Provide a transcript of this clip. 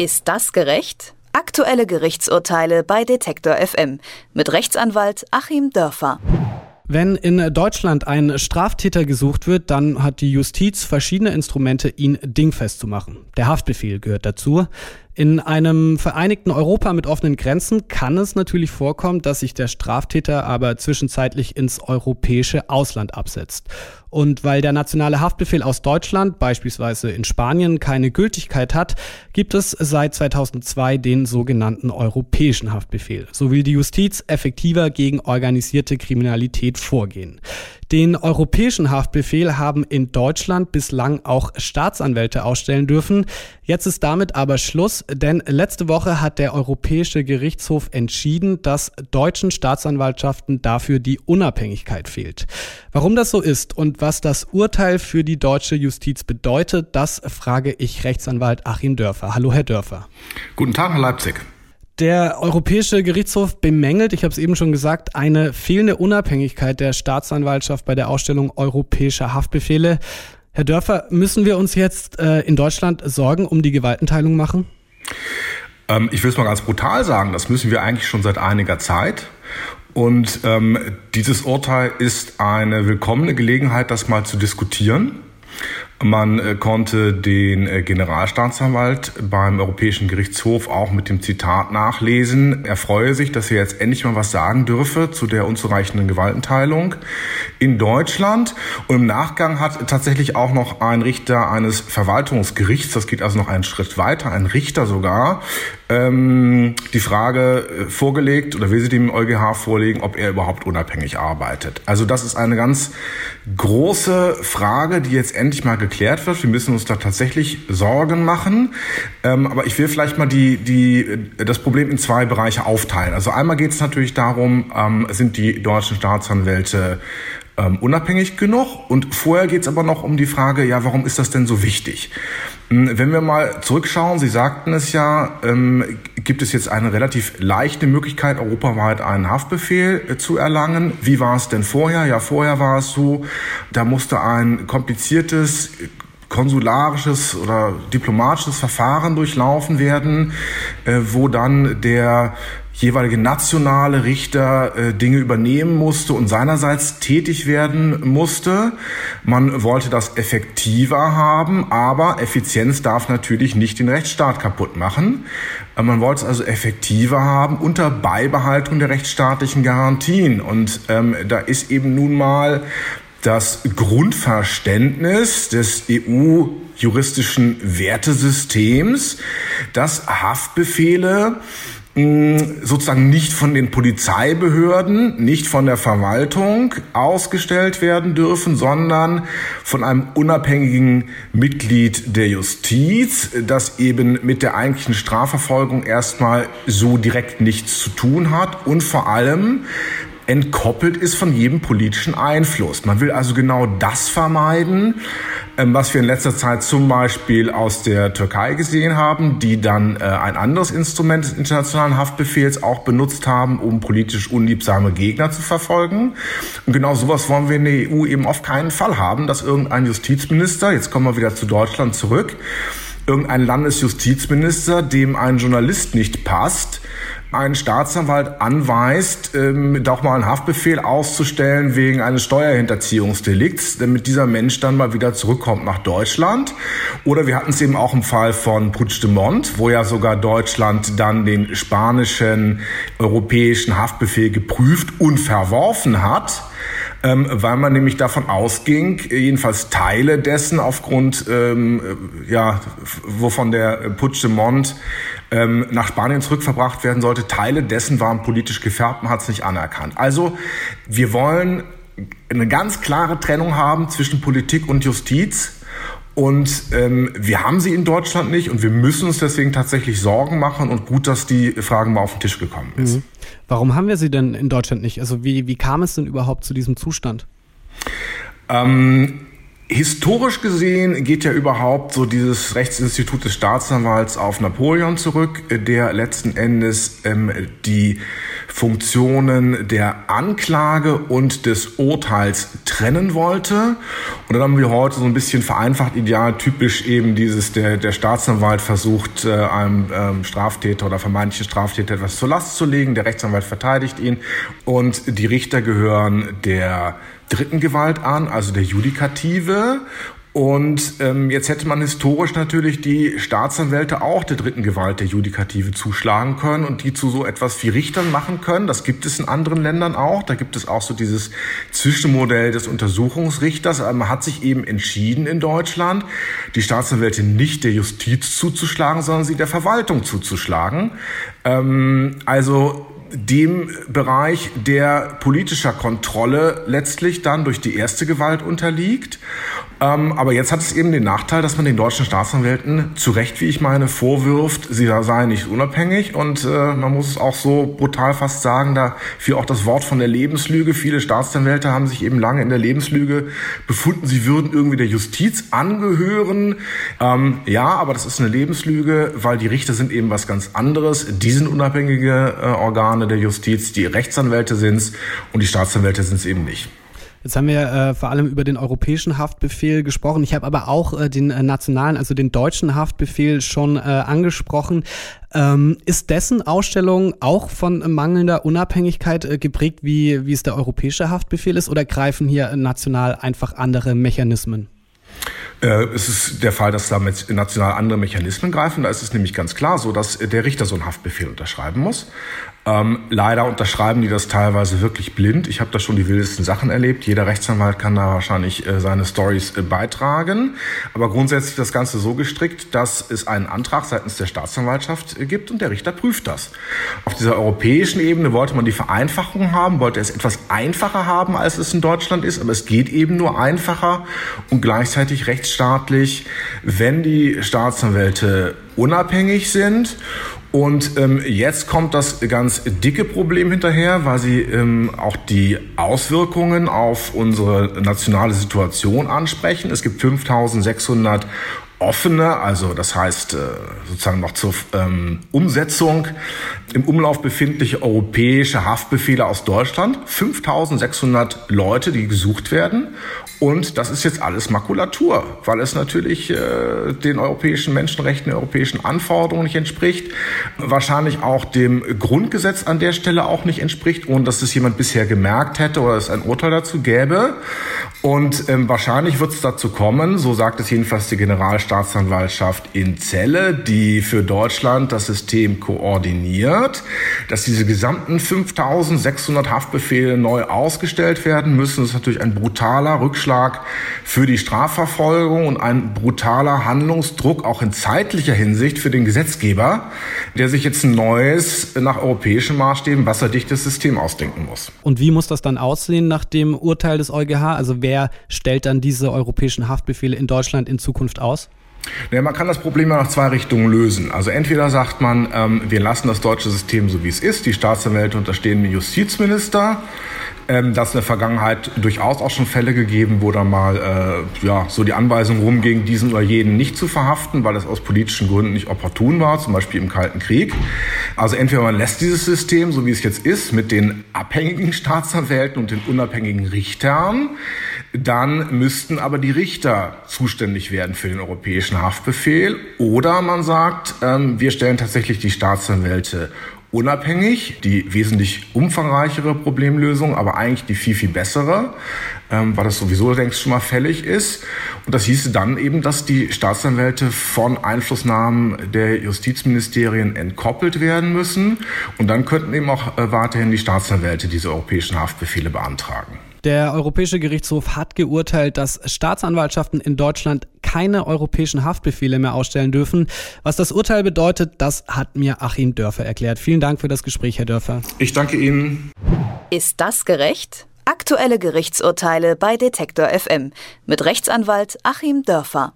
Ist das gerecht? Aktuelle Gerichtsurteile bei Detektor FM mit Rechtsanwalt Achim Dörfer. Wenn in Deutschland ein Straftäter gesucht wird, dann hat die Justiz verschiedene Instrumente, ihn dingfest zu machen. Der Haftbefehl gehört dazu. In einem vereinigten Europa mit offenen Grenzen kann es natürlich vorkommen, dass sich der Straftäter aber zwischenzeitlich ins europäische Ausland absetzt. Und weil der nationale Haftbefehl aus Deutschland beispielsweise in Spanien keine Gültigkeit hat, gibt es seit 2002 den sogenannten europäischen Haftbefehl. So will die Justiz effektiver gegen organisierte Kriminalität vorgehen. Den europäischen Haftbefehl haben in Deutschland bislang auch Staatsanwälte ausstellen dürfen. Jetzt ist damit aber Schluss, denn letzte Woche hat der Europäische Gerichtshof entschieden, dass deutschen Staatsanwaltschaften dafür die Unabhängigkeit fehlt. Warum das so ist und was das Urteil für die deutsche Justiz bedeutet, das frage ich Rechtsanwalt Achim Dörfer. Hallo, Herr Dörfer. Guten Tag, Herr Leipzig. Der Europäische Gerichtshof bemängelt, ich habe es eben schon gesagt, eine fehlende Unabhängigkeit der Staatsanwaltschaft bei der Ausstellung europäischer Haftbefehle. Herr Dörfer, müssen wir uns jetzt äh, in Deutschland Sorgen um die Gewaltenteilung machen? Ähm, ich will es mal ganz brutal sagen, das müssen wir eigentlich schon seit einiger Zeit. Und ähm, dieses Urteil ist eine willkommene Gelegenheit, das mal zu diskutieren. Man äh, konnte den äh, Generalstaatsanwalt beim Europäischen Gerichtshof auch mit dem Zitat nachlesen. Er freue sich, dass er jetzt endlich mal was sagen dürfe zu der unzureichenden Gewaltenteilung in Deutschland. Und im Nachgang hat tatsächlich auch noch ein Richter eines Verwaltungsgerichts, das geht also noch einen Schritt weiter, ein Richter sogar, ähm, die Frage äh, vorgelegt oder will sie dem EuGH vorlegen, ob er überhaupt unabhängig arbeitet. Also das ist eine ganz große Frage, die jetzt endlich mal geklärt wird. Wir müssen uns da tatsächlich Sorgen machen. Ähm, aber ich will vielleicht mal die, die, das Problem in zwei Bereiche aufteilen. Also einmal geht es natürlich darum, ähm, sind die deutschen Staatsanwälte ähm, unabhängig genug? Und vorher geht es aber noch um die Frage, ja, warum ist das denn so wichtig? Hm, wenn wir mal zurückschauen, Sie sagten es ja, ähm, gibt es jetzt eine relativ leichte Möglichkeit, europaweit einen Haftbefehl äh, zu erlangen. Wie war es denn vorher? Ja, vorher war es so, da musste ein kompliziertes konsularisches oder diplomatisches Verfahren durchlaufen werden, äh, wo dann der jeweilige nationale Richter äh, Dinge übernehmen musste und seinerseits tätig werden musste. Man wollte das effektiver haben, aber Effizienz darf natürlich nicht den Rechtsstaat kaputt machen. Äh, man wollte es also effektiver haben unter Beibehaltung der rechtsstaatlichen Garantien. Und ähm, da ist eben nun mal das Grundverständnis des EU-juristischen Wertesystems, dass Haftbefehle sozusagen nicht von den Polizeibehörden, nicht von der Verwaltung ausgestellt werden dürfen, sondern von einem unabhängigen Mitglied der Justiz, das eben mit der eigentlichen Strafverfolgung erstmal so direkt nichts zu tun hat und vor allem entkoppelt ist von jedem politischen Einfluss. Man will also genau das vermeiden, was wir in letzter Zeit zum Beispiel aus der Türkei gesehen haben, die dann äh, ein anderes Instrument des internationalen Haftbefehls auch benutzt haben, um politisch unliebsame Gegner zu verfolgen. Und genau sowas wollen wir in der EU eben auf keinen Fall haben, dass irgendein Justizminister, jetzt kommen wir wieder zu Deutschland zurück, irgendein Landesjustizminister, dem ein Journalist nicht passt, ein Staatsanwalt anweist, ähm, doch mal einen Haftbefehl auszustellen wegen eines Steuerhinterziehungsdelikts, damit dieser Mensch dann mal wieder zurückkommt nach Deutschland. Oder wir hatten es eben auch im Fall von Puigdemont, wo ja sogar Deutschland dann den spanischen europäischen Haftbefehl geprüft und verworfen hat ähm, weil man nämlich davon ausging, jedenfalls Teile dessen aufgrund, ähm, ja, wovon der Puigdemont ähm, nach Spanien zurückverbracht werden sollte, Teile dessen waren politisch gefärbt, man hat es nicht anerkannt. Also wir wollen eine ganz klare Trennung haben zwischen Politik und Justiz. Und ähm, wir haben sie in Deutschland nicht und wir müssen uns deswegen tatsächlich Sorgen machen und gut, dass die Fragen mal auf den Tisch gekommen ist. Mhm. Warum haben wir sie denn in Deutschland nicht? Also wie, wie kam es denn überhaupt zu diesem Zustand? Ähm, historisch gesehen geht ja überhaupt so dieses Rechtsinstitut des Staatsanwalts auf Napoleon zurück, der letzten Endes ähm, die Funktionen der Anklage und des Urteils trennen wollte. Und dann haben wir heute so ein bisschen vereinfacht idealtypisch eben dieses, der, der Staatsanwalt versucht, äh, einem ähm, Straftäter oder vermeintlichen Straftäter etwas zur Last zu legen, der Rechtsanwalt verteidigt ihn und die Richter gehören der dritten Gewalt an, also der Judikative. Und ähm, jetzt hätte man historisch natürlich die Staatsanwälte auch der dritten Gewalt der Judikative zuschlagen können und die zu so etwas wie Richtern machen können. Das gibt es in anderen Ländern auch. Da gibt es auch so dieses Zwischenmodell des Untersuchungsrichters. Aber man hat sich eben entschieden in Deutschland, die Staatsanwälte nicht der Justiz zuzuschlagen, sondern sie der Verwaltung zuzuschlagen. Ähm, also dem Bereich der politischer Kontrolle letztlich dann durch die erste Gewalt unterliegt. Ähm, aber jetzt hat es eben den Nachteil, dass man den deutschen Staatsanwälten zu Recht, wie ich meine, vorwirft, sie seien nicht unabhängig. Und äh, man muss es auch so brutal fast sagen, da fiel auch das Wort von der Lebenslüge. Viele Staatsanwälte haben sich eben lange in der Lebenslüge befunden, sie würden irgendwie der Justiz angehören. Ähm, ja, aber das ist eine Lebenslüge, weil die Richter sind eben was ganz anderes. Die sind unabhängige äh, Organe der Justiz, die Rechtsanwälte sind es und die Staatsanwälte sind es eben nicht. Jetzt haben wir äh, vor allem über den europäischen Haftbefehl gesprochen. Ich habe aber auch äh, den äh, nationalen, also den deutschen Haftbefehl schon äh, angesprochen. Ähm, ist dessen Ausstellung auch von mangelnder Unabhängigkeit äh, geprägt, wie, wie es der europäische Haftbefehl ist, oder greifen hier national einfach andere Mechanismen? Äh, es ist der Fall, dass damit national andere Mechanismen greifen. Da ist es nämlich ganz klar so, dass der Richter so einen Haftbefehl unterschreiben muss. Ähm, leider unterschreiben die das teilweise wirklich blind. Ich habe da schon die wildesten Sachen erlebt. Jeder Rechtsanwalt kann da wahrscheinlich äh, seine Stories äh, beitragen. Aber grundsätzlich das Ganze so gestrickt, dass es einen Antrag seitens der Staatsanwaltschaft äh, gibt und der Richter prüft das. Auf dieser europäischen Ebene wollte man die Vereinfachung haben, wollte es etwas einfacher haben, als es in Deutschland ist. Aber es geht eben nur einfacher und gleichzeitig rechtsstaatlich, wenn die Staatsanwälte unabhängig sind und ähm, jetzt kommt das ganz dicke Problem hinterher, weil sie ähm, auch die Auswirkungen auf unsere nationale Situation ansprechen. Es gibt 5600 offene, also das heißt äh, sozusagen noch zur ähm, Umsetzung im Umlauf befindliche europäische Haftbefehle aus Deutschland. 5600 Leute, die gesucht werden. Und das ist jetzt alles Makulatur, weil es natürlich äh, den europäischen Menschenrechten, den europäischen Anforderungen nicht entspricht. Wahrscheinlich auch dem Grundgesetz an der Stelle auch nicht entspricht, ohne dass es jemand bisher gemerkt hätte oder es ein Urteil dazu gäbe. Und ähm, wahrscheinlich wird es dazu kommen, so sagt es jedenfalls die Generalstaatsanwaltschaft in Celle, die für Deutschland das System koordiniert, dass diese gesamten 5600 Haftbefehle neu ausgestellt werden müssen. Das ist natürlich ein brutaler Rückschlag für die Strafverfolgung und ein brutaler Handlungsdruck auch in zeitlicher Hinsicht für den Gesetzgeber, der sich jetzt ein neues, nach europäischen Maßstäben wasserdichtes System ausdenken muss. Und wie muss das dann aussehen nach dem Urteil des EuGH? Also wer wer stellt dann diese europäischen Haftbefehle in Deutschland in Zukunft aus? Ja, man kann das Problem ja nach zwei Richtungen lösen. Also entweder sagt man, ähm, wir lassen das deutsche System so wie es ist, die Staatsanwälte unterstehen dem Justizminister. Ähm, dass in der Vergangenheit durchaus auch schon Fälle gegeben, wo dann mal äh, ja, so die Anweisung rumging, diesen oder jeden nicht zu verhaften, weil es aus politischen Gründen nicht opportun war, zum Beispiel im Kalten Krieg. Also entweder man lässt dieses System, so wie es jetzt ist, mit den abhängigen Staatsanwälten und den unabhängigen Richtern, dann müssten aber die Richter zuständig werden für den europäischen Haftbefehl. Oder man sagt, ähm, wir stellen tatsächlich die Staatsanwälte unabhängig, die wesentlich umfangreichere Problemlösung, aber eigentlich die viel, viel bessere, ähm, weil das sowieso längst schon mal fällig ist. Und das hieße dann eben, dass die Staatsanwälte von Einflussnahmen der Justizministerien entkoppelt werden müssen. Und dann könnten eben auch äh, weiterhin die Staatsanwälte diese europäischen Haftbefehle beantragen. Der Europäische Gerichtshof hat geurteilt, dass Staatsanwaltschaften in Deutschland keine europäischen Haftbefehle mehr ausstellen dürfen. Was das Urteil bedeutet, das hat mir Achim Dörfer erklärt. Vielen Dank für das Gespräch, Herr Dörfer. Ich danke Ihnen. Ist das gerecht? Aktuelle Gerichtsurteile bei Detektor FM mit Rechtsanwalt Achim Dörfer.